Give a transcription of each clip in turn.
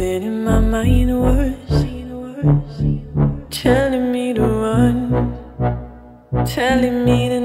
been in my mind worse. Telling me to run. Telling me to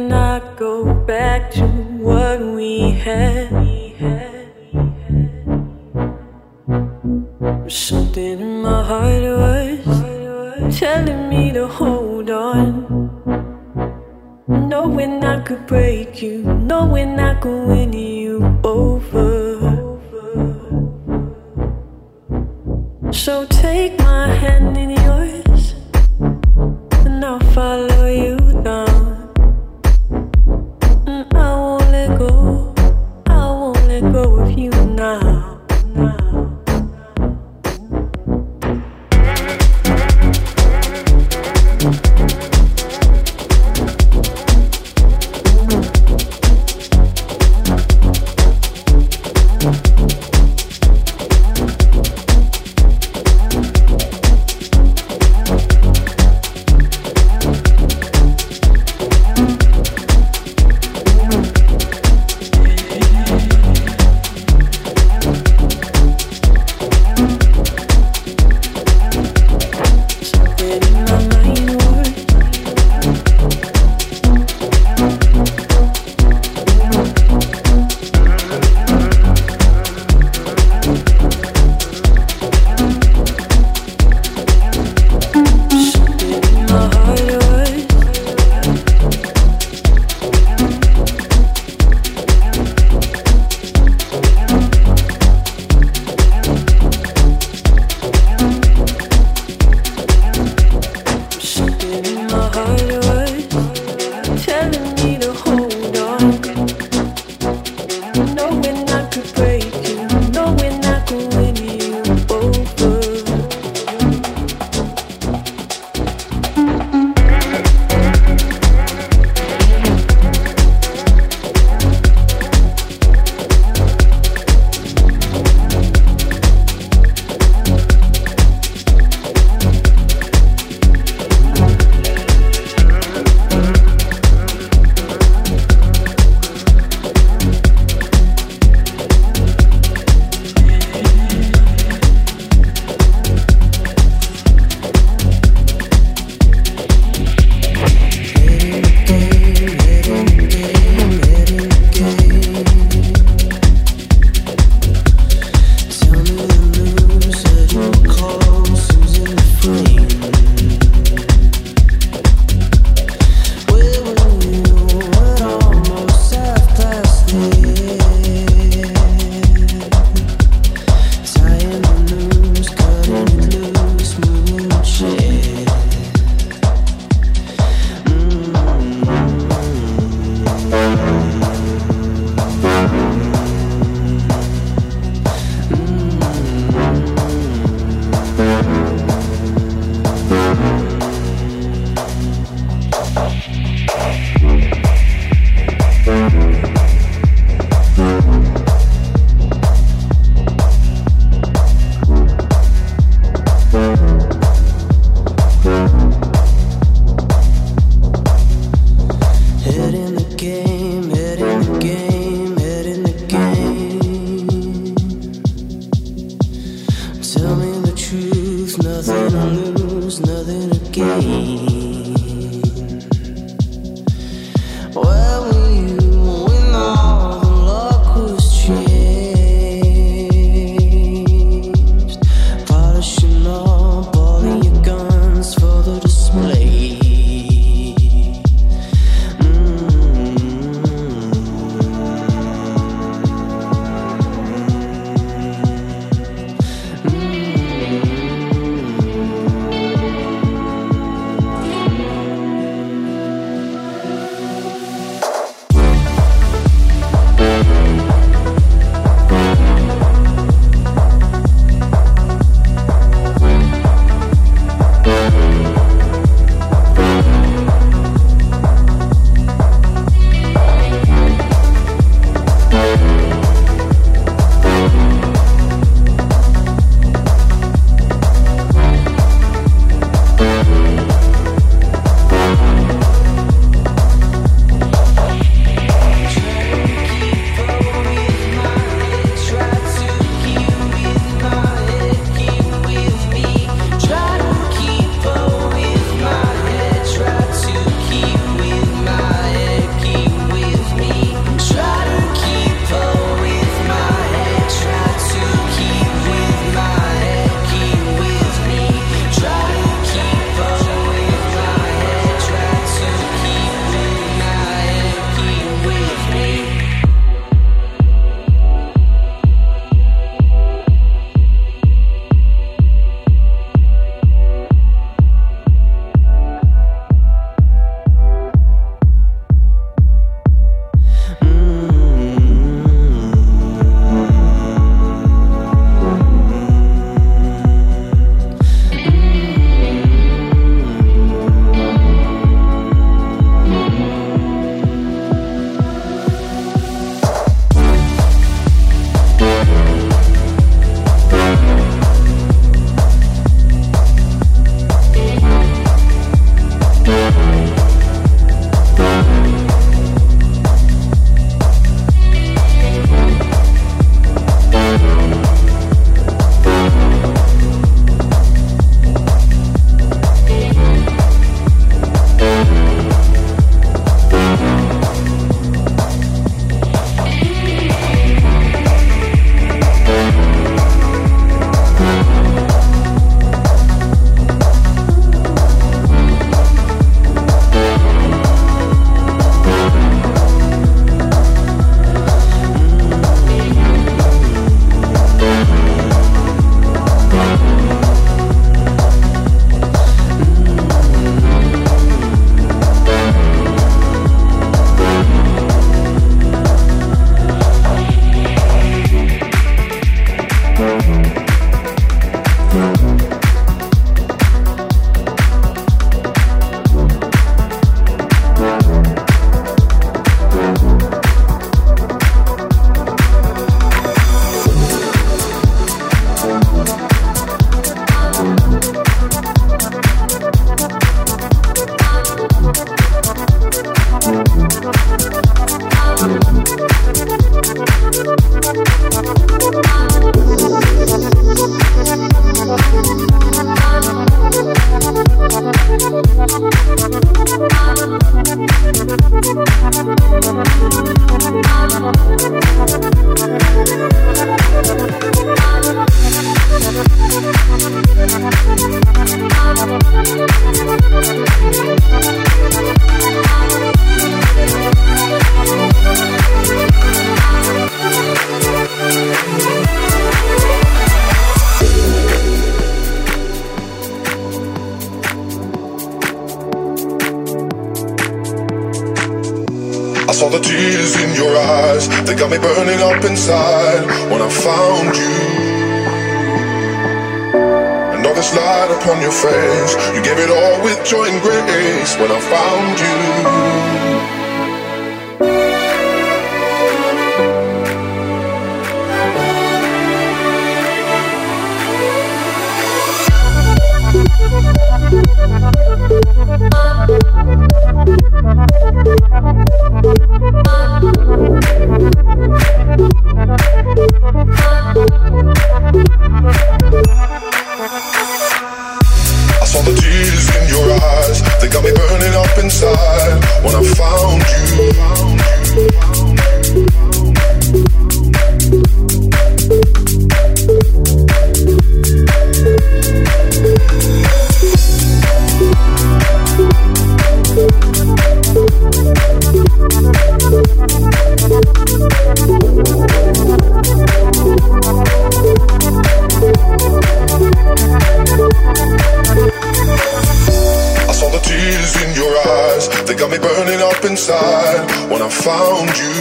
side when I found you.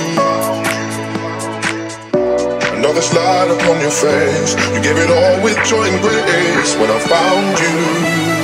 Another slide upon your face, you gave it all with joy and grace when I found you.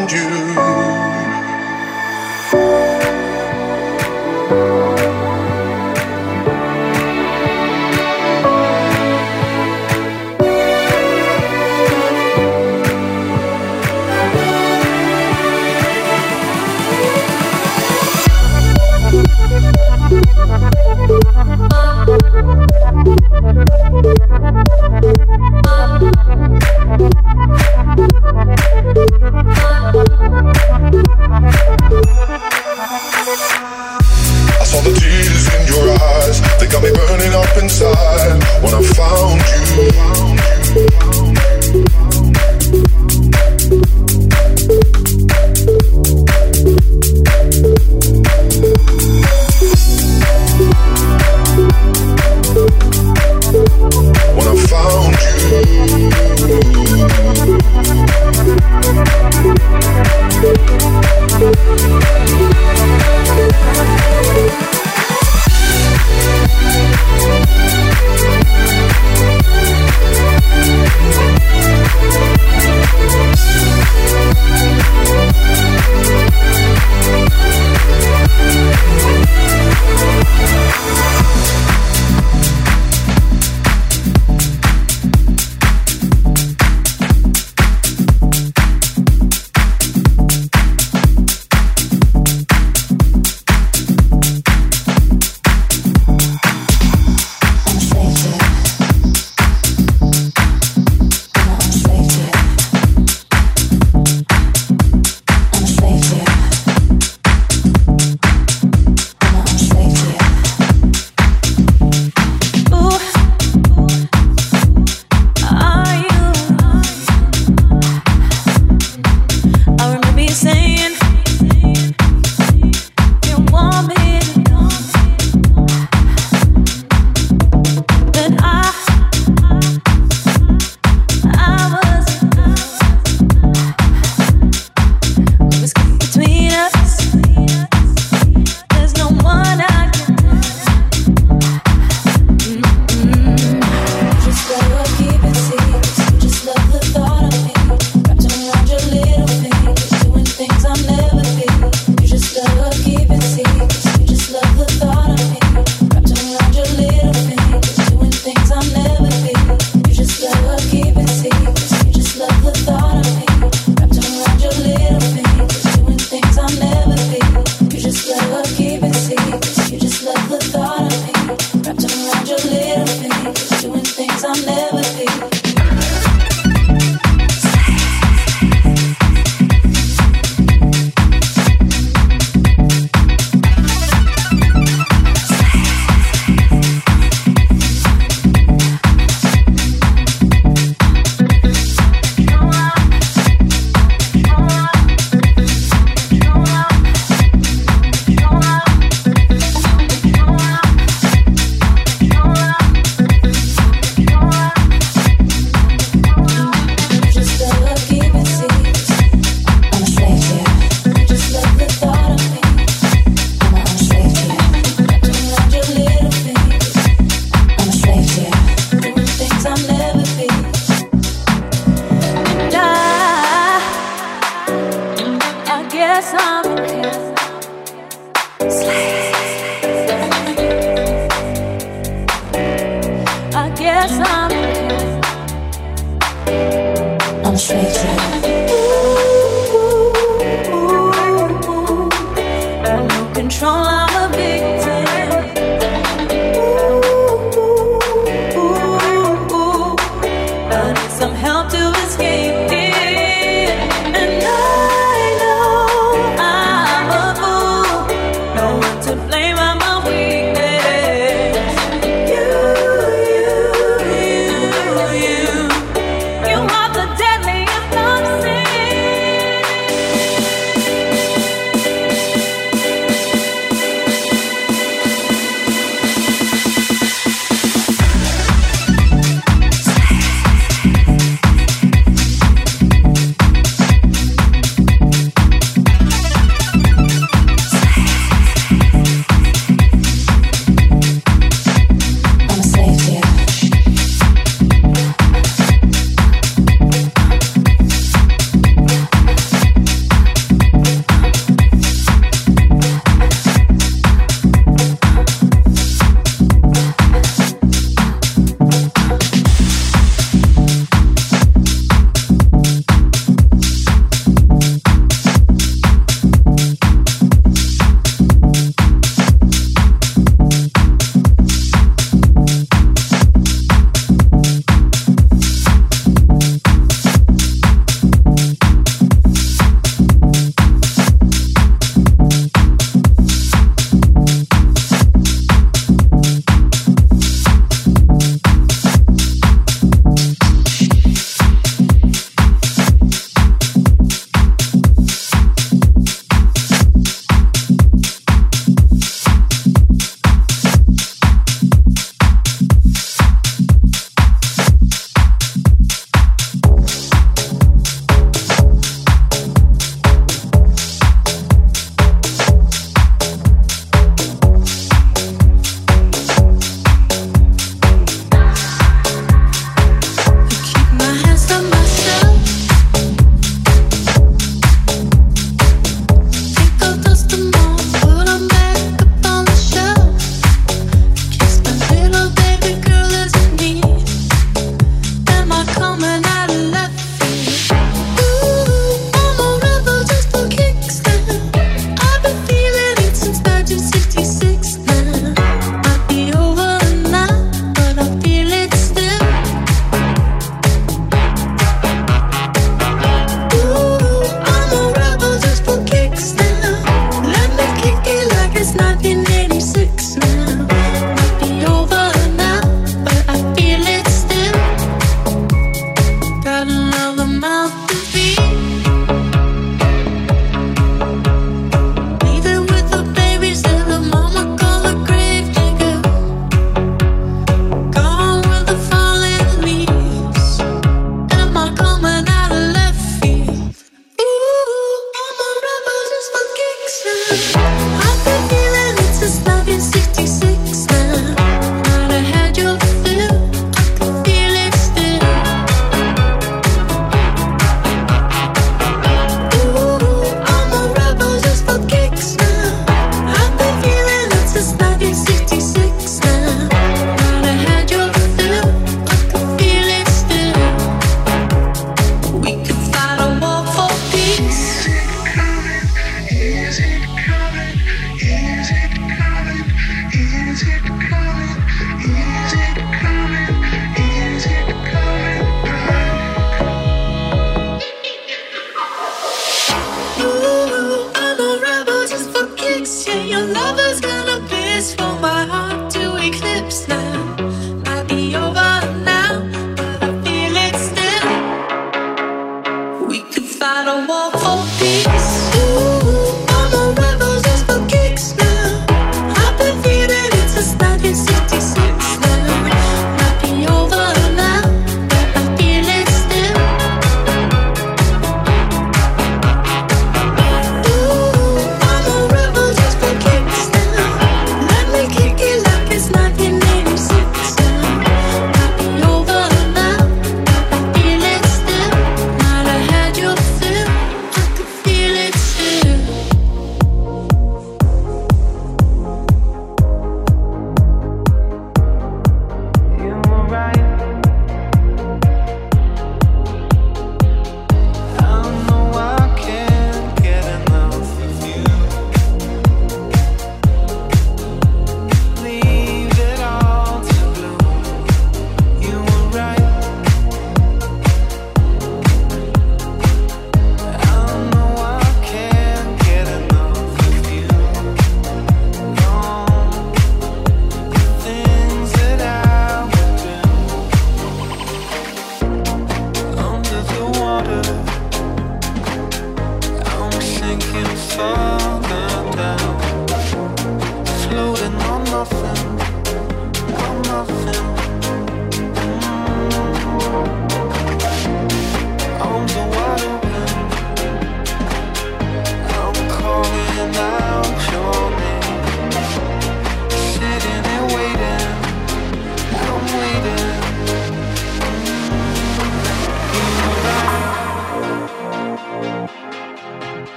around you.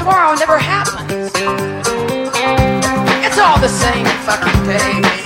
tomorrow never happens. It's all the same fucking day.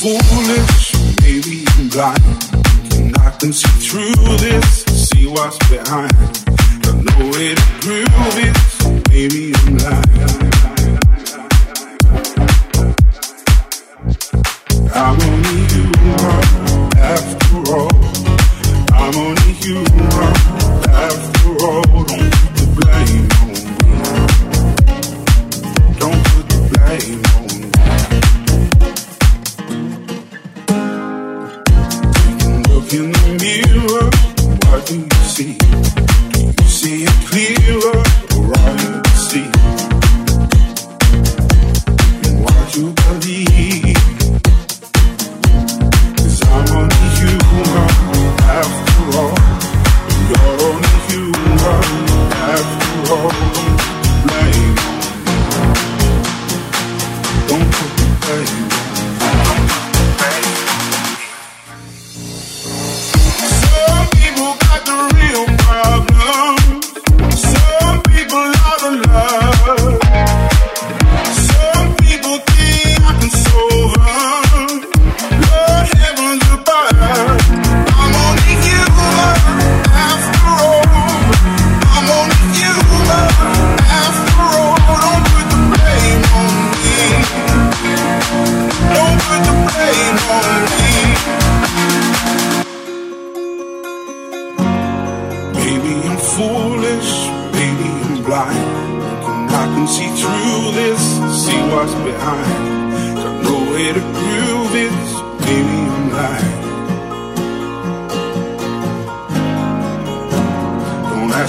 fooling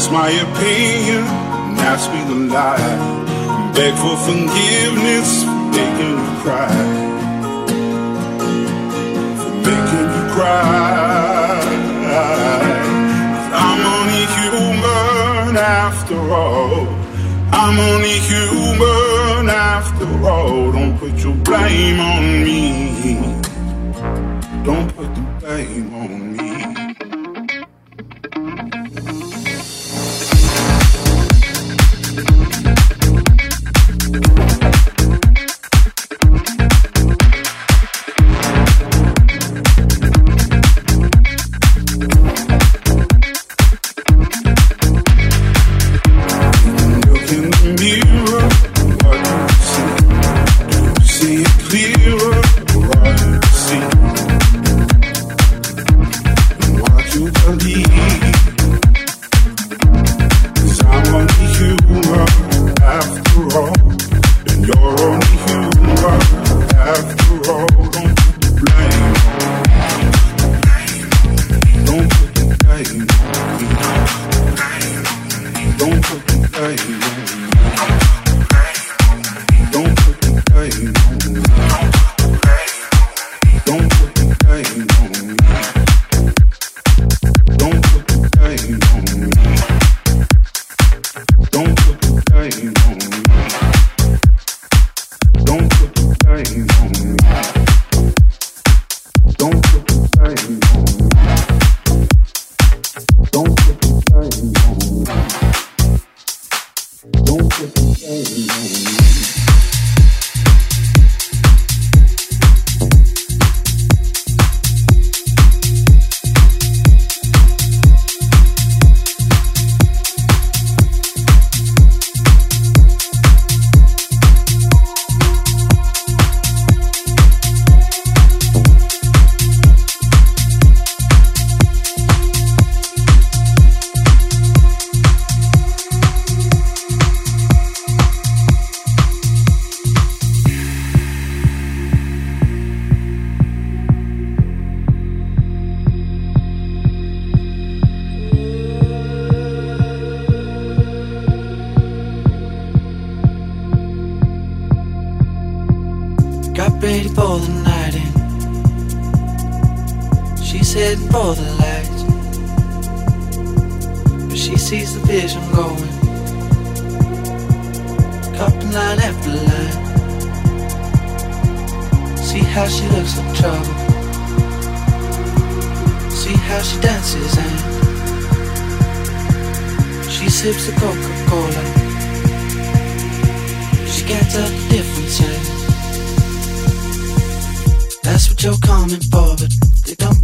That's my opinion, now speak a lie. Beg for forgiveness for making you cry. For making you cry. I'm only human after all. I'm only human after all. Don't put your blame on me. Don't put the blame on me. for the lights, but she sees the vision going. Cupping line after line. See how she looks in trouble. See how she dances and she sips the Coca Cola. She gets a different the That's what you're coming for, but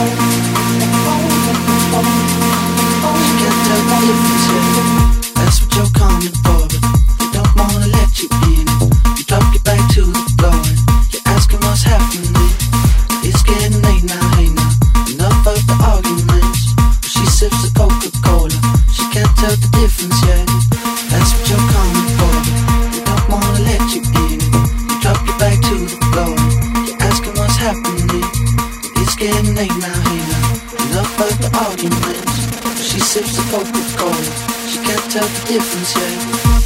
Tell the Sips the She can't tell the difference yet.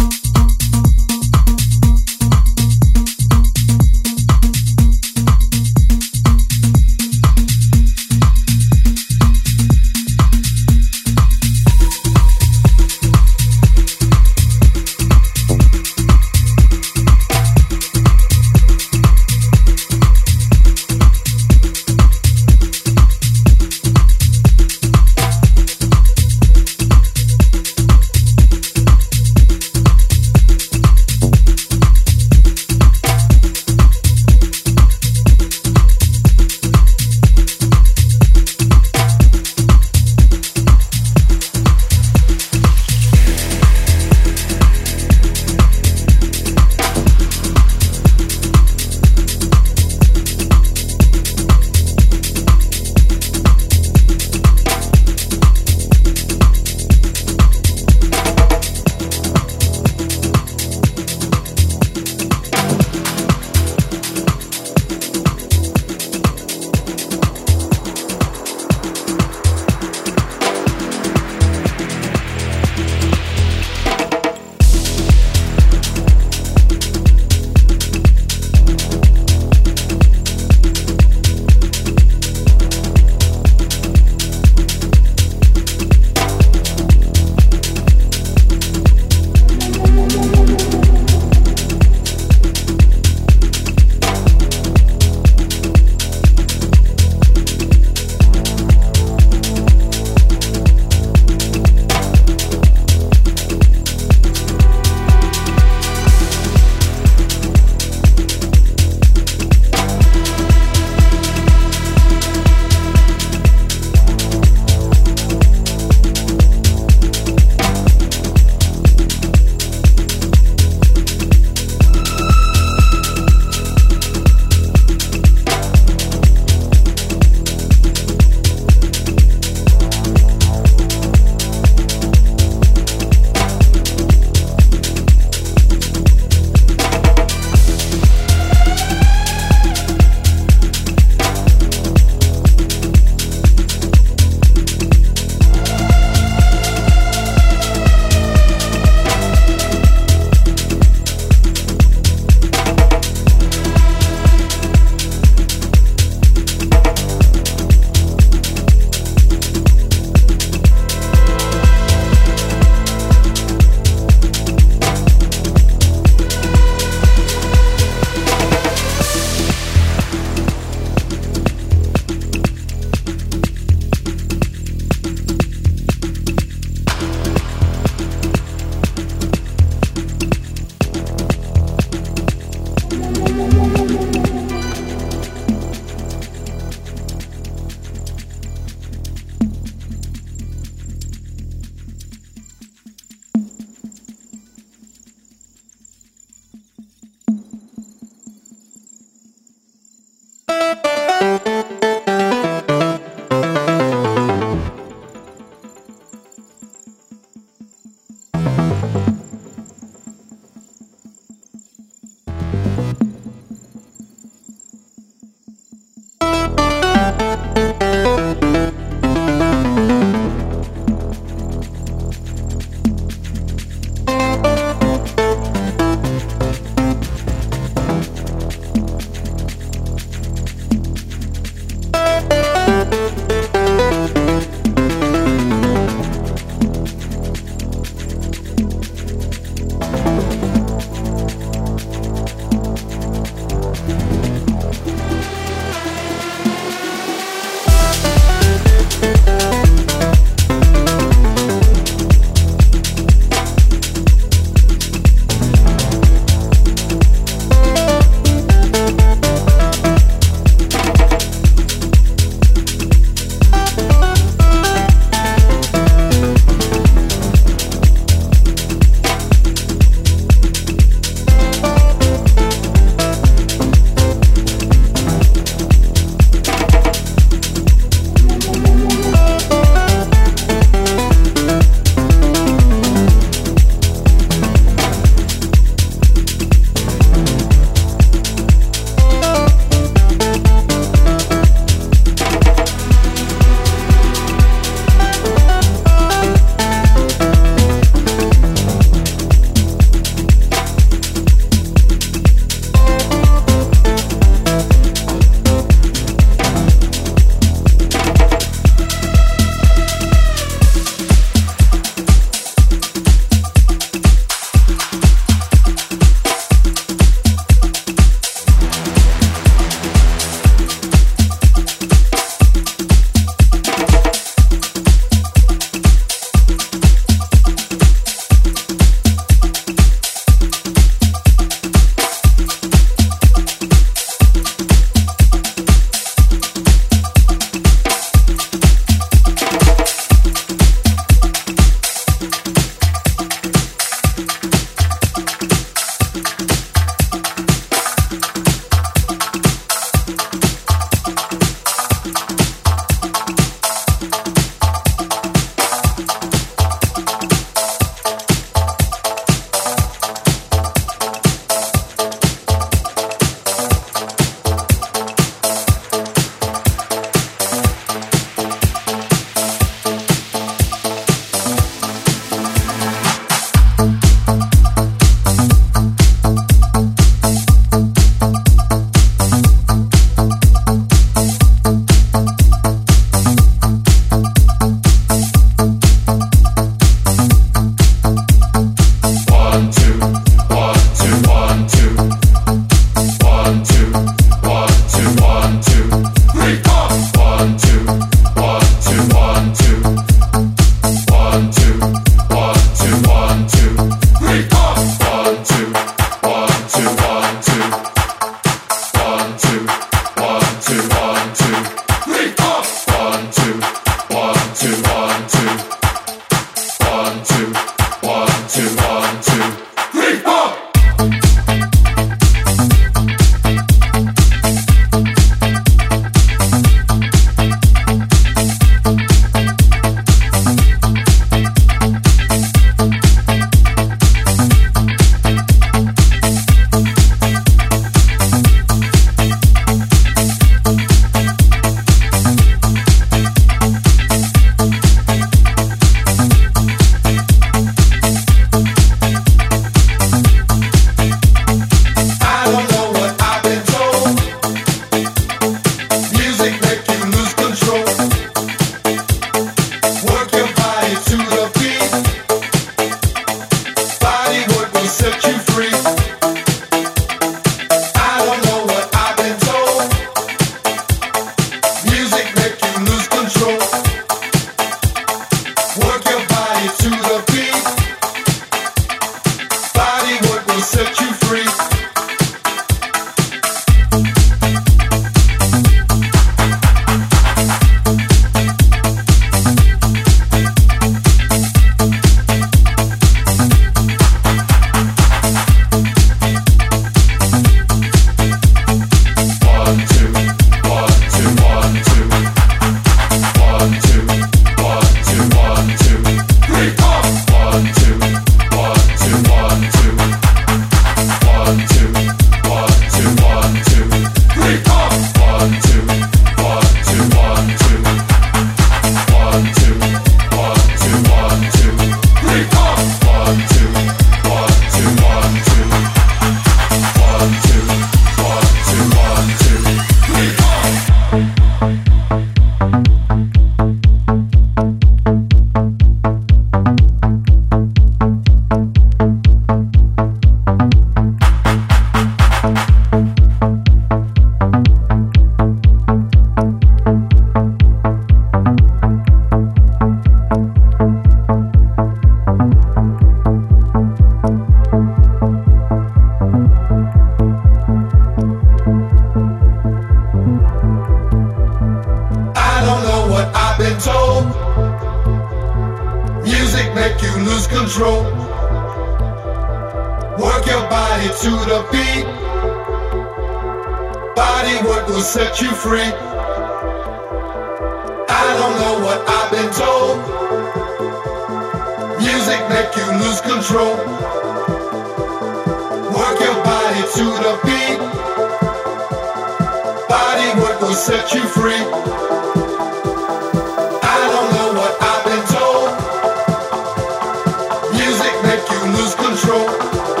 One,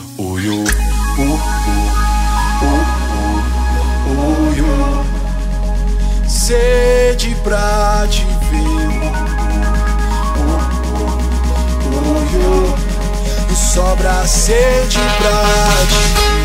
te ver. Oh, oh, oh, oh, E sobra sede pra te ver.